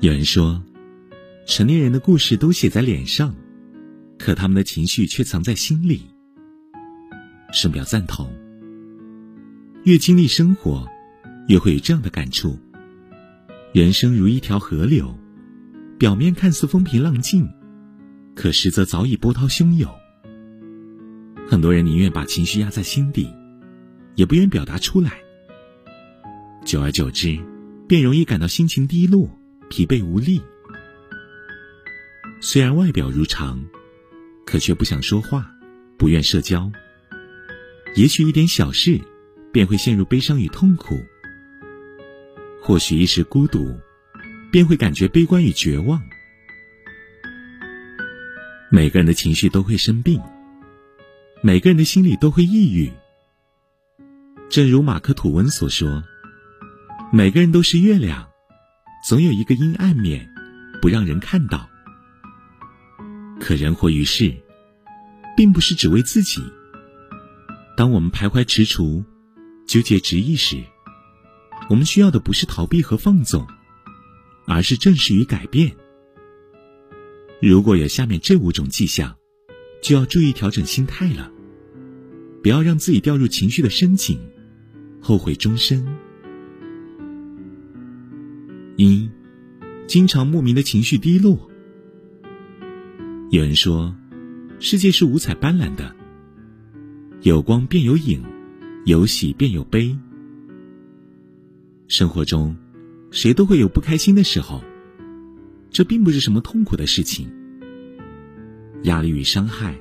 有人说，成年人的故事都写在脸上，可他们的情绪却藏在心里。深表赞同。越经历生活，越会有这样的感触：人生如一条河流，表面看似风平浪静，可实则早已波涛汹涌。很多人宁愿把情绪压在心底，也不愿表达出来。久而久之，便容易感到心情低落。疲惫无力，虽然外表如常，可却不想说话，不愿社交。也许一点小事，便会陷入悲伤与痛苦；或许一时孤独，便会感觉悲观与绝望。每个人的情绪都会生病，每个人的心里都会抑郁。正如马克吐温所说：“每个人都是月亮。”总有一个阴暗面，不让人看到。可人活于世，并不是只为自己。当我们徘徊踟蹰、纠结执意时，我们需要的不是逃避和放纵，而是正视与改变。如果有下面这五种迹象，就要注意调整心态了，不要让自己掉入情绪的深井，后悔终身。一，经常莫名的情绪低落。有人说，世界是五彩斑斓的，有光便有影，有喜便有悲。生活中，谁都会有不开心的时候，这并不是什么痛苦的事情。压力与伤害，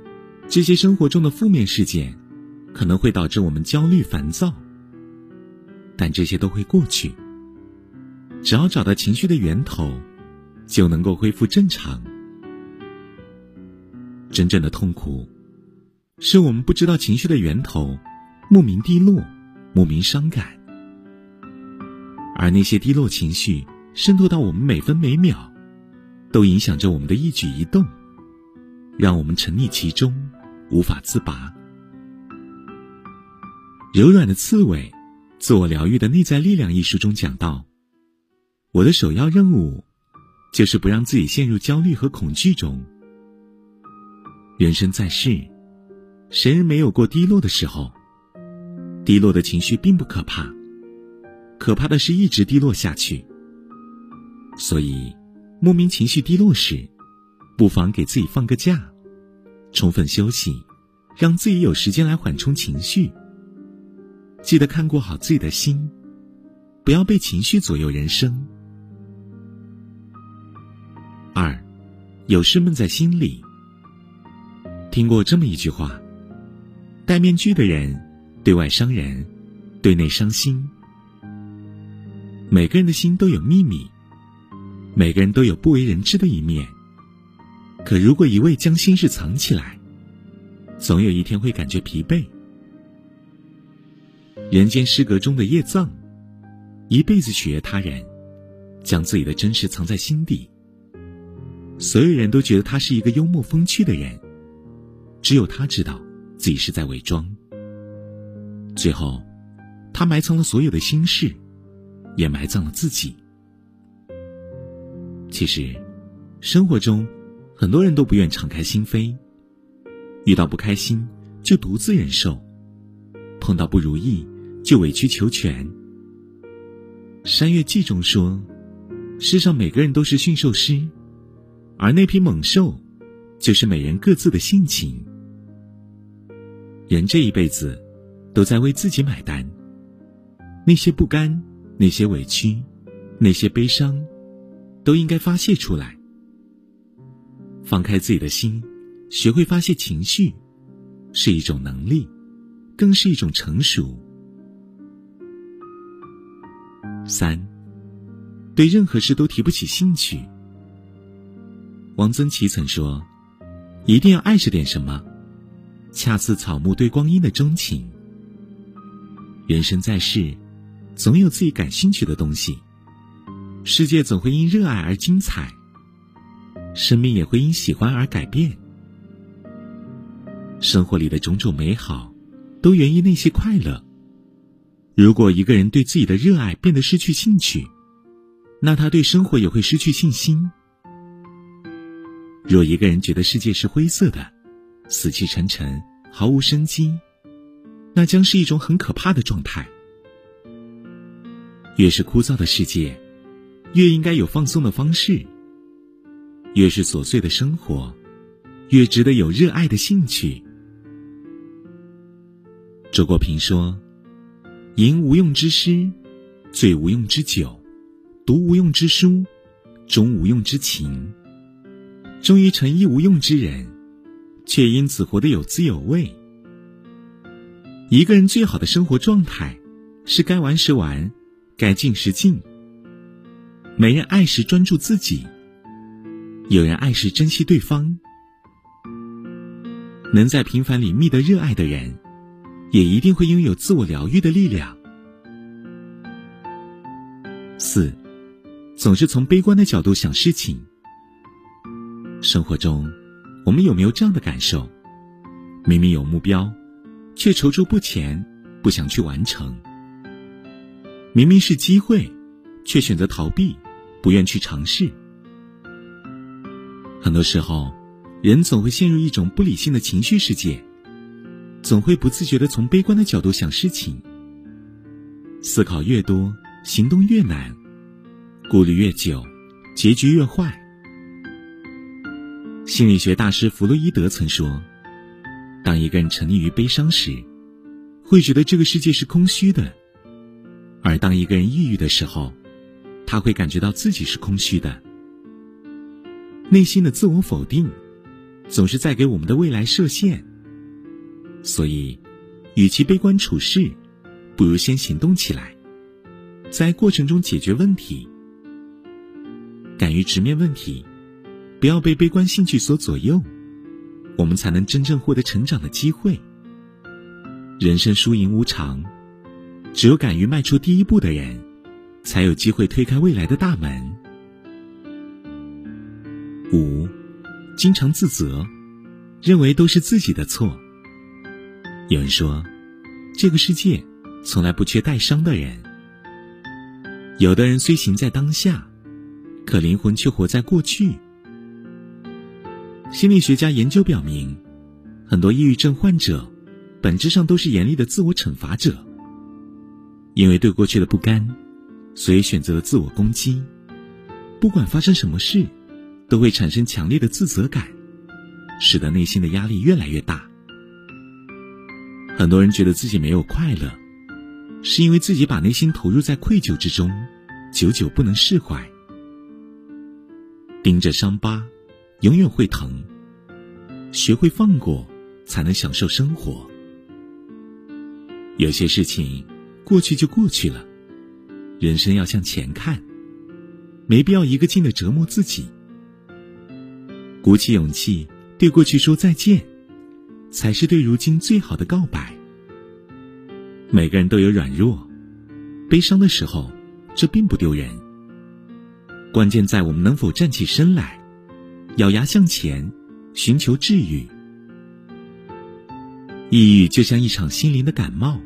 这些生活中的负面事件，可能会导致我们焦虑烦躁，但这些都会过去。只要找到情绪的源头，就能够恢复正常。真正的痛苦，是我们不知道情绪的源头，莫名低落，莫名伤感。而那些低落情绪渗透到我们每分每秒，都影响着我们的一举一动，让我们沉溺其中，无法自拔。《柔软的刺猬：自我疗愈的内在力量》一书中讲到。我的首要任务，就是不让自己陷入焦虑和恐惧中。人生在世，谁人没有过低落的时候？低落的情绪并不可怕，可怕的是一直低落下去。所以，莫名情绪低落时，不妨给自己放个假，充分休息，让自己有时间来缓冲情绪。记得看顾好自己的心，不要被情绪左右人生。二，有事闷在心里。听过这么一句话：戴面具的人，对外伤人，对内伤心。每个人的心都有秘密，每个人都有不为人知的一面。可如果一味将心事藏起来，总有一天会感觉疲惫。人间失格中的叶藏，一辈子取悦他人，将自己的真实藏在心底。所有人都觉得他是一个幽默风趣的人，只有他知道自己是在伪装。最后，他埋藏了所有的心事，也埋葬了自己。其实，生活中很多人都不愿敞开心扉，遇到不开心就独自忍受，碰到不如意就委曲求全。《山月记》中说：“世上每个人都是驯兽师。”而那批猛兽，就是每人各自的性情。人这一辈子，都在为自己买单。那些不甘，那些委屈，那些悲伤，都应该发泄出来。放开自己的心，学会发泄情绪，是一种能力，更是一种成熟。三，对任何事都提不起兴趣。王曾祺曾说：“一定要爱着点什么，恰似草木对光阴的钟情。人生在世，总有自己感兴趣的东西，世界总会因热爱而精彩，生命也会因喜欢而改变。生活里的种种美好，都源于那些快乐。如果一个人对自己的热爱变得失去兴趣，那他对生活也会失去信心。若一个人觉得世界是灰色的、死气沉沉、毫无生机，那将是一种很可怕的状态。越是枯燥的世界，越应该有放松的方式；越是琐碎的生活，越值得有热爱的兴趣。周国平说：“吟无用之诗，醉无用之酒，读无用之书，中无用之情。终于成一无用之人，却因此活得有滋有味。一个人最好的生活状态，是该玩时玩，该静时静。没人爱时专注自己，有人爱时珍惜对方。能在平凡里觅得热爱的人。”也一定会拥有自我疗愈的力量。四，总是从悲观的角度想事情。生活中，我们有没有这样的感受？明明有目标，却踌躇不前，不想去完成；明明是机会，却选择逃避，不愿去尝试。很多时候，人总会陷入一种不理性的情绪世界。总会不自觉的从悲观的角度想事情，思考越多，行动越难，顾虑越久，结局越坏。心理学大师弗洛伊德曾说：“当一个人沉溺于悲伤时，会觉得这个世界是空虚的；而当一个人抑郁的时候，他会感觉到自己是空虚的。内心的自我否定，总是在给我们的未来设限。”所以，与其悲观处事，不如先行动起来，在过程中解决问题，敢于直面问题，不要被悲观兴趣所左右，我们才能真正获得成长的机会。人生输赢无常，只有敢于迈出第一步的人，才有机会推开未来的大门。五，经常自责，认为都是自己的错。有人说，这个世界从来不缺带伤的人。有的人虽行在当下，可灵魂却活在过去。心理学家研究表明，很多抑郁症患者本质上都是严厉的自我惩罚者。因为对过去的不甘，所以选择了自我攻击。不管发生什么事，都会产生强烈的自责感，使得内心的压力越来越大。很多人觉得自己没有快乐，是因为自己把内心投入在愧疚之中，久久不能释怀。盯着伤疤，永远会疼。学会放过，才能享受生活。有些事情过去就过去了，人生要向前看，没必要一个劲的折磨自己。鼓起勇气对过去说再见。才是对如今最好的告白。每个人都有软弱、悲伤的时候，这并不丢人。关键在我们能否站起身来，咬牙向前，寻求治愈。抑郁就像一场心灵的感冒，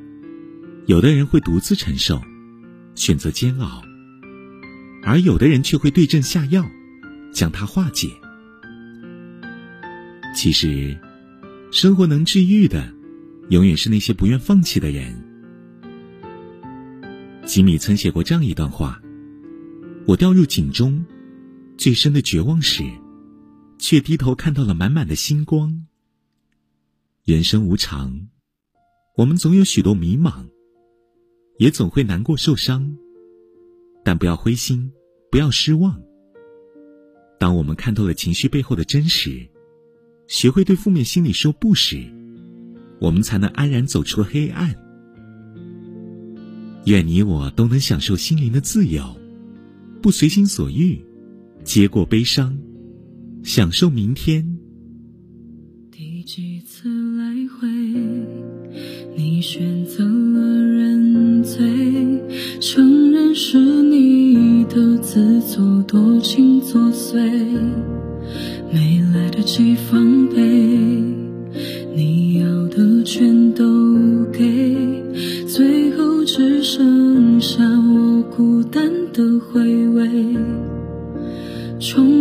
有的人会独自承受，选择煎熬；而有的人却会对症下药，将它化解。其实。生活能治愈的，永远是那些不愿放弃的人。吉米曾写过这样一段话：我掉入井中，最深的绝望时，却低头看到了满满的星光。人生无常，我们总有许多迷茫，也总会难过受伤，但不要灰心，不要失望。当我们看透了情绪背后的真实。学会对负面心理说不时，我们才能安然走出黑暗。愿你我都能享受心灵的自由，不随心所欲，接过悲伤，享受明天。第几次来回，你选择了认罪，承认是你的自作多情作祟。没来得及防备，你要的全都给，最后只剩下我孤单的。回味。冲动过后。